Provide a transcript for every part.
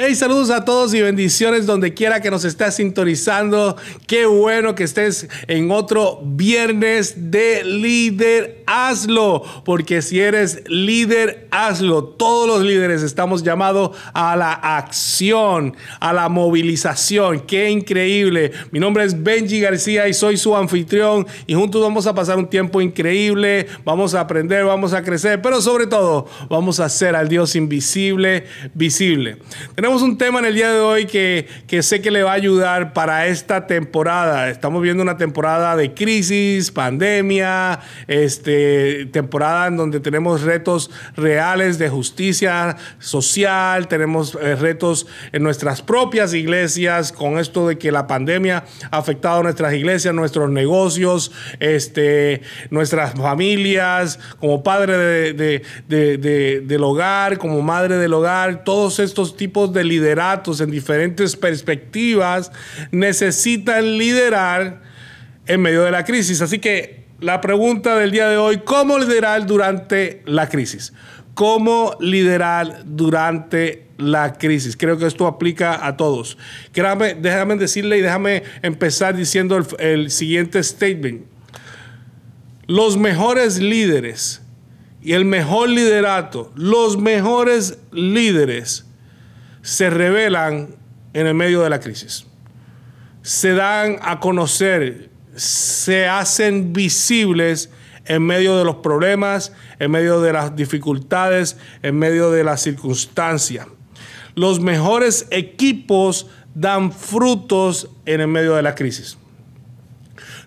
Hey, saludos a todos y bendiciones donde quiera que nos estés sintonizando. Qué bueno que estés en otro viernes de líder. Hazlo, porque si eres líder, hazlo. Todos los líderes estamos llamados a la acción, a la movilización. Qué increíble. Mi nombre es Benji García y soy su anfitrión y juntos vamos a pasar un tiempo increíble. Vamos a aprender, vamos a crecer, pero sobre todo vamos a hacer al Dios invisible visible. Tenemos un tema en el día de hoy que, que sé que le va a ayudar para esta temporada. Estamos viendo una temporada de crisis, pandemia, este, temporada en donde tenemos retos reales de justicia social, tenemos eh, retos en nuestras propias iglesias con esto de que la pandemia ha afectado a nuestras iglesias, nuestros negocios, este, nuestras familias, como padre de, de, del hogar, como madre del hogar, todos estos tipos de lideratos en diferentes perspectivas necesitan liderar en medio de la crisis. Así que la pregunta del día de hoy, ¿cómo liderar durante la crisis? ¿Cómo liderar durante la crisis? Creo que esto aplica a todos. déjame decirle y déjame empezar diciendo el, el siguiente statement. Los mejores líderes y el mejor liderato, los mejores líderes se revelan en el medio de la crisis. Se dan a conocer, se hacen visibles en medio de los problemas, en medio de las dificultades, en medio de las circunstancias. Los mejores equipos dan frutos en el medio de la crisis.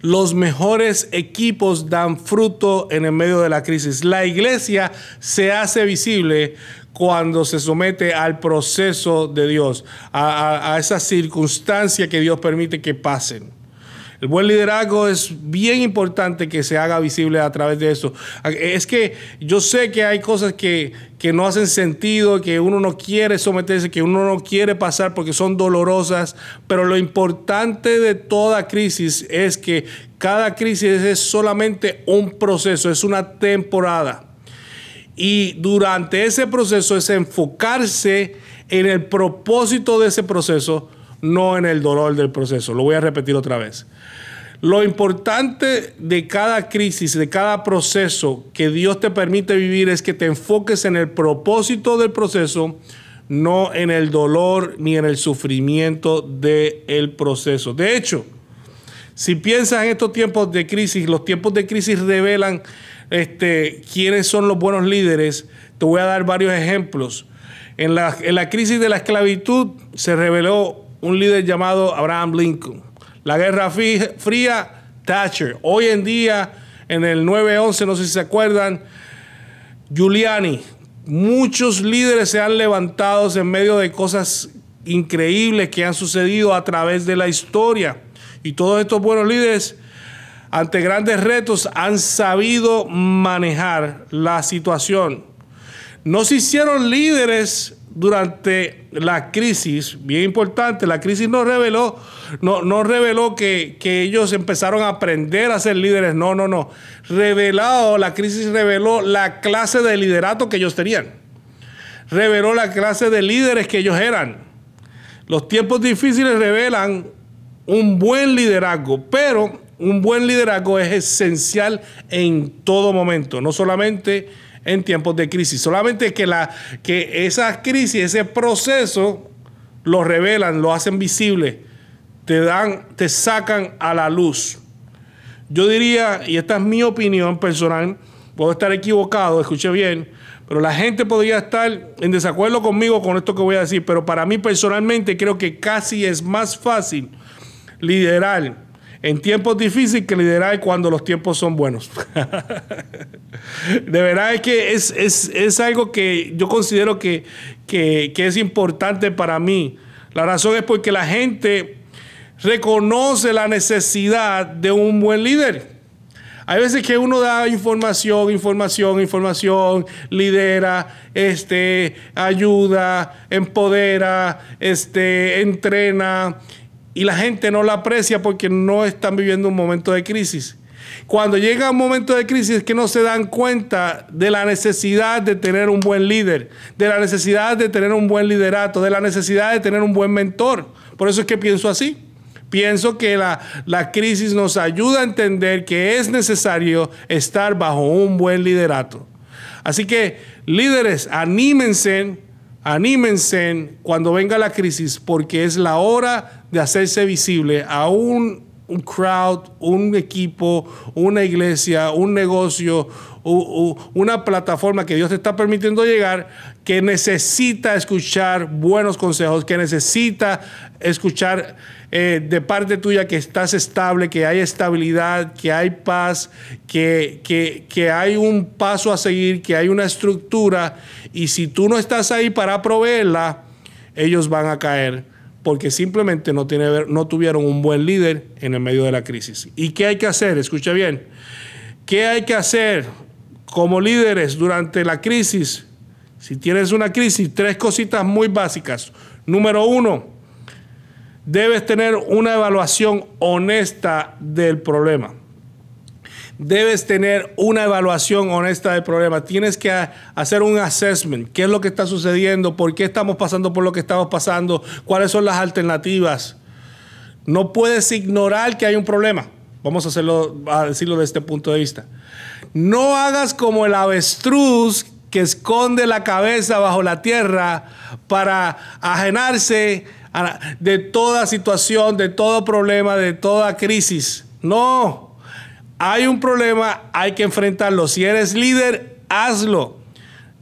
Los mejores equipos dan fruto en el medio de la crisis. La iglesia se hace visible cuando se somete al proceso de Dios, a, esa circunstancia que Dios permite que pasen. El buen liderazgo es bien importante que se haga visible a través de eso. Es que yo sé que hay cosas que, que, no hacen sentido, que uno no quiere someterse, que uno no quiere pasar porque son dolorosas, pero lo importante de toda crisis es que cada crisis es solamente un proceso, es una temporada. Y durante ese proceso es enfocarse en el propósito de ese proceso, no en el dolor del proceso. Lo voy a repetir otra vez. Lo importante de cada crisis, de cada proceso que Dios te permite vivir es que te enfoques en el propósito del proceso, no en el dolor ni en el sufrimiento del proceso. De hecho, si piensas en estos tiempos de crisis, los tiempos de crisis revelan este, quiénes son los buenos líderes, te voy a dar varios ejemplos. En la, en crisis de la esclavitud se reveló un líder llamado Abraham Lincoln. La Guerra Fría, Thatcher. Hoy en día, en el 9-11, no sé si se acuerdan, Giuliani. Muchos líderes se han levantado en medio de cosas increíbles que han sucedido a través de la historia. Y todos estos buenos líderes ante grandes retos han sabido manejar la situación. No se hicieron líderes durante la crisis, bien importante, la crisis no reveló, no, no reveló que, que, ellos empezaron a aprender a ser líderes, no, no, no. Revelado, la crisis reveló la clase de liderato que ellos tenían. Reveló la clase de líderes que ellos eran. Los tiempos difíciles revelan un buen liderazgo, pero un buen liderazgo es esencial en todo momento, no solamente en tiempos de crisis, solamente que, la, que esa crisis, ese proceso, lo revelan, lo hacen visible, te dan, te sacan a la luz. Yo diría, y esta es mi opinión personal, puedo estar equivocado, escuche bien, pero la gente podría estar en desacuerdo conmigo con esto que voy a decir, pero para mí personalmente creo que casi es más fácil liderar en tiempos difíciles que liderar cuando los tiempos son buenos. de verdad es que es, algo que yo considero que, que, es importante para mí. La razón es porque la gente reconoce la necesidad de un buen líder. Hay veces que uno da información, información, información, lidera, este, ayuda, empodera, este, entrena y la gente no la aprecia porque no están viviendo un momento de crisis. Cuando llega un momento de crisis es que no se dan cuenta de la necesidad de tener un buen líder, de la necesidad de tener un buen liderato, de la necesidad de tener un buen mentor. Por eso es que pienso así. Pienso que la, la crisis nos ayuda a entender que es necesario estar bajo un buen liderato. Así que líderes, anímense, anímense cuando venga la crisis porque es la hora de hacerse visible a un un crowd, un equipo, una iglesia, un negocio, una plataforma que Dios te está permitiendo llegar, que necesita escuchar buenos consejos, que necesita escuchar eh, de parte tuya que estás estable, que hay estabilidad, que hay paz, que, que, que hay un paso a seguir, que hay una estructura. Y si tú no estás ahí para proveerla, ellos van a caer porque simplemente no, tiene, no tuvieron un buen líder en el medio de la crisis. ¿Y qué hay que hacer? Escucha bien. ¿Qué hay que hacer como líderes durante la crisis? Si tienes una crisis, tres cositas muy básicas. Número uno, debes tener una evaluación honesta del problema debes tener una evaluación honesta del problema. Tienes que hacer un assessment. ¿Qué es lo que está sucediendo? ¿Por qué estamos pasando por lo que estamos pasando? ¿Cuáles son las alternativas? No puedes ignorar que hay un problema. Vamos a, hacerlo, a decirlo de este punto de vista. No hagas como el avestruz que esconde la cabeza bajo la tierra para ajenarse de toda situación, de todo problema, de toda crisis. No, hay un problema, hay que enfrentarlo. Si eres líder, hazlo.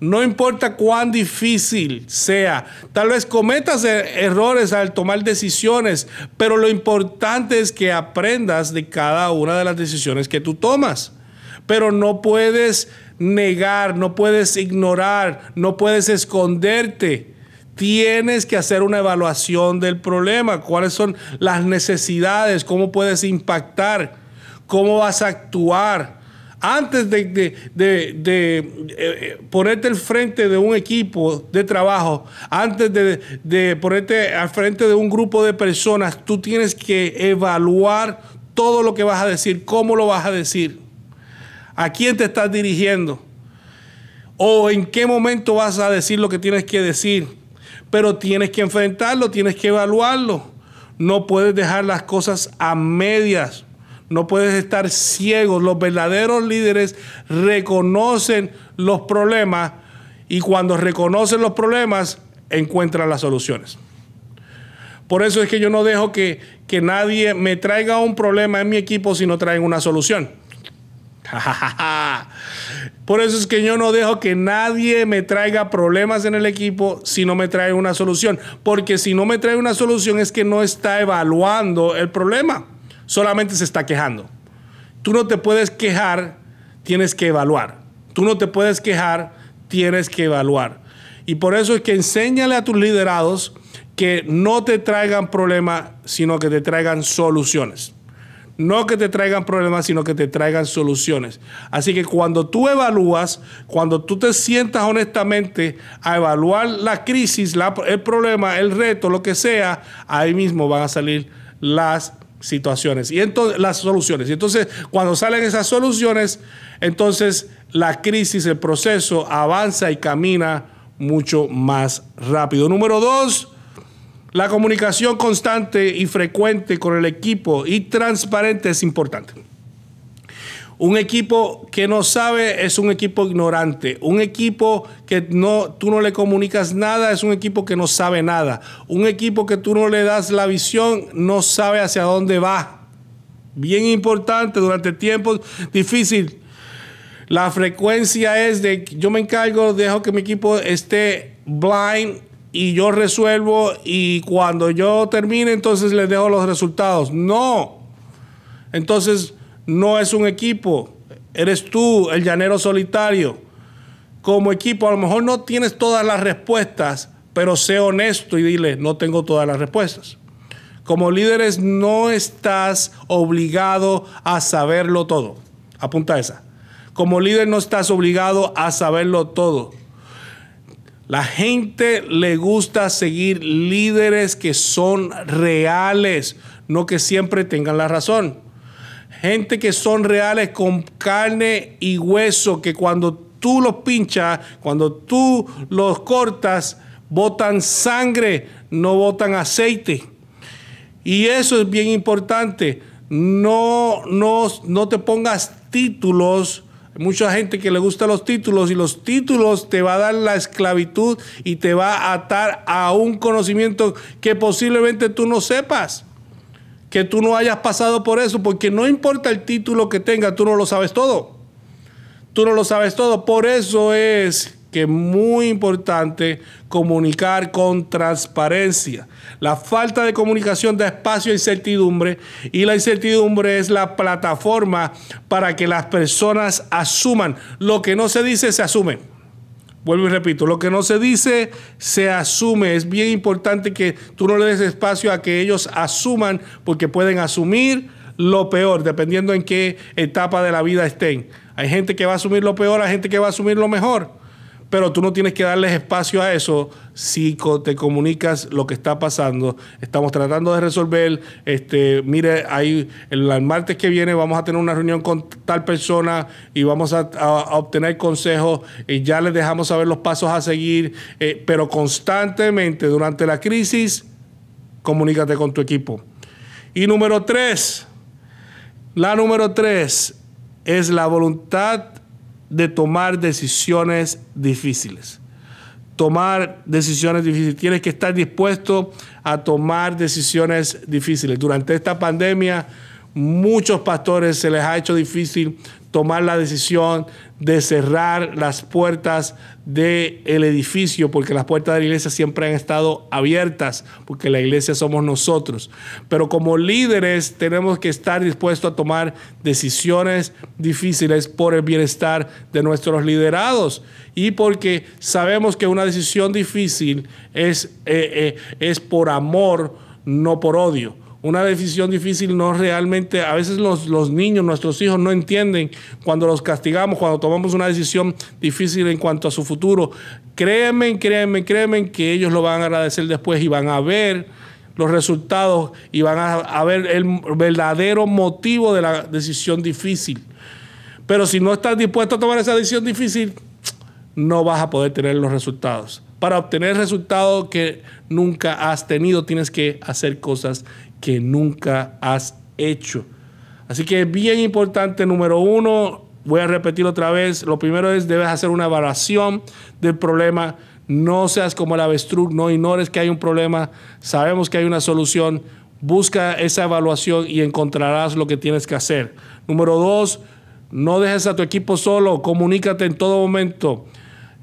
No importa cuán difícil sea. Tal vez cometas er-, errores al tomar decisiones, pero lo importante es que aprendas de cada una de las decisiones que tú tomas. Pero no puedes negar, no puedes ignorar, no puedes esconderte. Tienes que hacer una evaluación del problema, cuáles son las necesidades, cómo puedes impactar cómo vas a actuar. Antes de, eh, ponerte al frente de un equipo de trabajo, antes de, ponerte al frente de un grupo de personas, tú tienes que evaluar todo lo que vas a decir, cómo lo vas a decir, a quién te estás dirigiendo o en qué momento vas a decir lo que tienes que decir. Pero tienes que enfrentarlo, tienes que evaluarlo. No puedes dejar las cosas a medias. No puedes estar ciego. Los verdaderos líderes reconocen los problemas y cuando reconocen los problemas encuentran las soluciones. Por eso es que yo no dejo que, que nadie me traiga un problema en mi equipo si no traen una solución. Por eso es que yo no dejo que nadie me traiga problemas en el equipo si no me trae una solución. Porque si no me trae una solución es que no está evaluando el problema solamente se está quejando. Tú no te puedes quejar, tienes que evaluar. Tú no te puedes quejar, tienes que evaluar. Y por eso es que enséñale a tus liderados que no te traigan problemas, sino que te traigan soluciones. No que te traigan problemas, sino que te traigan soluciones. Así que cuando tú evalúas, cuando tú te sientas honestamente a evaluar la crisis, el problema, el reto, lo que sea, ahí mismo van a salir las situaciones y entonces las soluciones. Y entonces, cuando salen esas soluciones, entonces la crisis, el proceso avanza y camina mucho más rápido. Número dos, la comunicación constante y frecuente con el equipo y transparente es importante. Un equipo que no sabe es un equipo ignorante. Un equipo que no, tú no le comunicas nada es un equipo que no sabe nada. Un equipo que tú no le das la visión no sabe hacia dónde va. Bien importante durante tiempos difíciles. La frecuencia es de yo me encargo, dejo que mi equipo esté blind y yo resuelvo y cuando yo termine entonces les dejo los resultados. No. Entonces no es un equipo, eres tú el llanero solitario. Como equipo a lo mejor no tienes todas las respuestas, pero sé honesto y dile, no tengo todas las respuestas. Como líderes no estás obligado a saberlo todo. Apunta esa. Como líder no estás obligado a saberlo todo. La gente le gusta seguir líderes que son reales, no que siempre tengan la razón. Gente que son reales con carne y hueso, que cuando tú los pinchas, cuando tú los cortas, botan sangre, no botan aceite. Y eso es bien importante. No, no, no te pongas títulos. Hay mucha gente que le gusta los títulos y los títulos te va a dar la esclavitud y te va a atar a un conocimiento que posiblemente tú no sepas que tú no hayas pasado por eso, porque no importa el título que tenga, tú no lo sabes todo. Tú no lo sabes todo. Por eso es que es muy importante comunicar con transparencia. La falta de comunicación da espacio a incertidumbre y la incertidumbre es la plataforma para que las personas asuman. Lo que no se dice se asume. Vuelvo y repito, lo que no se dice se asume. Es bien importante que tú no le des espacio a que ellos asuman porque pueden asumir lo peor, dependiendo en qué etapa de la vida estén. Hay gente que va a asumir lo peor, hay gente que va a asumir lo mejor pero tú no tienes que darles espacio a eso si te comunicas lo que está pasando. Estamos tratando de resolver, este, mire, ahí el, martes que viene vamos a tener una reunión con tal persona y vamos a, obtener consejos y ya les dejamos saber los pasos a seguir, eh, pero constantemente durante la crisis, comunícate con tu equipo. Y número tres, la número tres es la voluntad de tomar decisiones difíciles. Tomar decisiones difíciles. Tienes que estar dispuesto a tomar decisiones difíciles. Durante esta pandemia, muchos pastores se les ha hecho difícil tomar la decisión de cerrar las puertas del edificio, porque las puertas de la iglesia siempre han estado abiertas, porque la iglesia somos nosotros. Pero como líderes tenemos que estar dispuestos a tomar decisiones difíciles por el bienestar de nuestros liderados y porque sabemos que una decisión difícil es, eh, eh, es por amor, no por odio una decisión difícil no realmente, a veces los, los, niños, nuestros hijos no entienden cuando los castigamos, cuando tomamos una decisión difícil en cuanto a su futuro. Créanme, créanme, créanme que ellos lo van a agradecer después y van a ver los resultados y van a, a ver el verdadero motivo de la decisión difícil. Pero si no estás dispuesto a tomar esa decisión difícil, no vas a poder tener los resultados. Para obtener resultados que nunca has tenido, tienes que hacer cosas que nunca has hecho. Así que bien importante, número uno, voy a repetir otra vez, lo primero es debes hacer una evaluación del problema, no seas como el avestruz, no ignores que hay un problema, sabemos que hay una solución, busca esa evaluación y encontrarás lo que tienes que hacer. Número dos, no dejes a tu equipo solo, comunícate en todo momento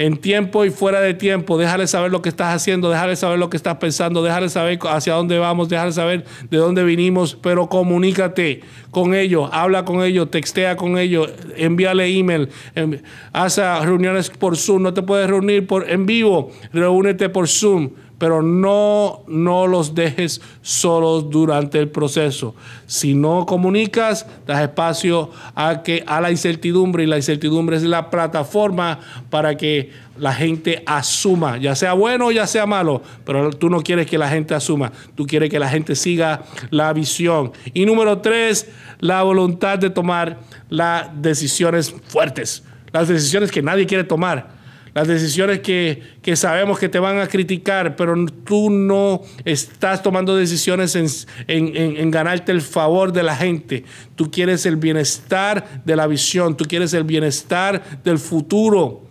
en tiempo y fuera de tiempo. Déjale saber lo que estás haciendo, déjale saber lo que estás pensando, déjale saber hacia dónde vamos, déjale saber de dónde vinimos, pero comunícate con ellos, habla con ellos, textea con ellos, envíale email, haz reuniones por Zoom, no te puedes reunir por, en vivo, reúnete por Zoom pero no, no los dejes solos durante el proceso. Si no comunicas, das espacio a, que, a la incertidumbre y la incertidumbre es la plataforma para que la gente asuma, ya sea bueno o ya sea malo, pero tú no quieres que la gente asuma, tú quieres que la gente siga la visión. Y número tres, la voluntad de tomar las decisiones fuertes, las decisiones que nadie quiere tomar las decisiones que, sabemos que te van a criticar, pero tú no estás tomando decisiones en, ganarte el favor de la gente. Tú quieres el bienestar de la visión, tú quieres el bienestar del futuro.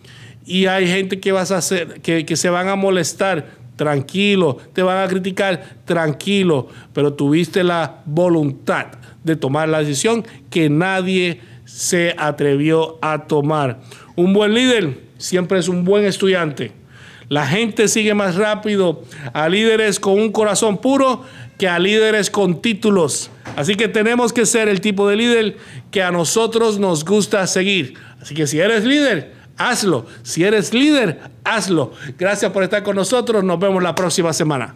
Y hay gente que vas a hacer, que, que se van a molestar. Tranquilo, te van a criticar, tranquilo, pero tuviste la voluntad de tomar la decisión que nadie se atrevió a tomar. Un buen líder siempre es un buen estudiante. La gente sigue más rápido a líderes con un corazón puro que a líderes con títulos. Así que tenemos que ser el tipo de líder que a nosotros nos gusta seguir. Así que si eres líder, hazlo. Si eres líder, hazlo. Gracias por estar con nosotros. Nos vemos la próxima semana.